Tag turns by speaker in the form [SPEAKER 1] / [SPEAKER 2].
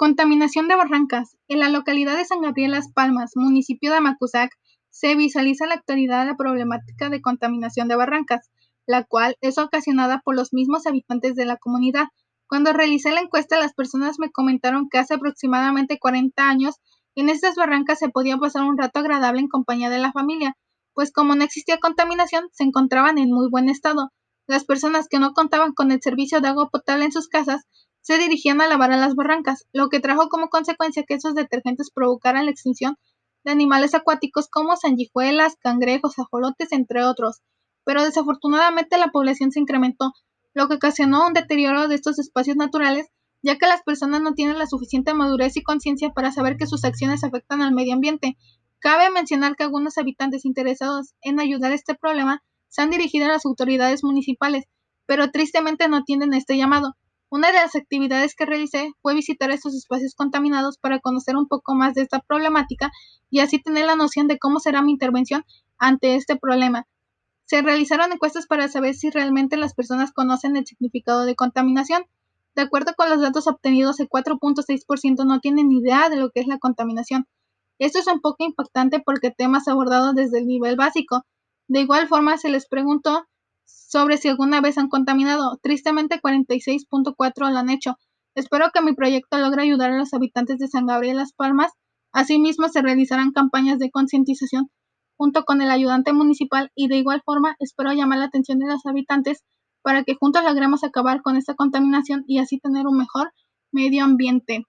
[SPEAKER 1] Contaminación de barrancas. En la localidad de San Gabriel Las Palmas, municipio de Amacuzac, se visualiza en la actualidad la problemática de contaminación de barrancas, la cual es ocasionada por los mismos habitantes de la comunidad. Cuando realicé la encuesta, las personas me comentaron que hace aproximadamente 40 años en estas barrancas se podía pasar un rato agradable en compañía de la familia, pues como no existía contaminación, se encontraban en muy buen estado. Las personas que no contaban con el servicio de agua potable en sus casas se dirigían a lavar a las barrancas, lo que trajo como consecuencia que esos detergentes provocaran la extinción de animales acuáticos como sanguijuelas, cangrejos, ajolotes, entre otros. Pero desafortunadamente la población se incrementó, lo que ocasionó un deterioro de estos espacios naturales, ya que las personas no tienen la suficiente madurez y conciencia para saber que sus acciones afectan al medio ambiente. Cabe mencionar que algunos habitantes interesados en ayudar a este problema se han dirigido a las autoridades municipales, pero tristemente no atienden este llamado, una de las actividades que realicé fue visitar estos espacios contaminados para conocer un poco más de esta problemática y así tener la noción de cómo será mi intervención ante este problema. Se realizaron encuestas para saber si realmente las personas conocen el significado de contaminación. De acuerdo con los datos obtenidos, el 4.6% no tienen idea de lo que es la contaminación. Esto es un poco impactante porque temas abordados desde el nivel básico. De igual forma, se les preguntó sobre si alguna vez han contaminado. Tristemente 46.4 lo han hecho. Espero que mi proyecto logre ayudar a los habitantes de San Gabriel Las Palmas. Asimismo, se realizarán campañas de concientización junto con el ayudante municipal y de igual forma espero llamar la atención de los habitantes para que juntos logremos acabar con esta contaminación y así tener un mejor medio ambiente.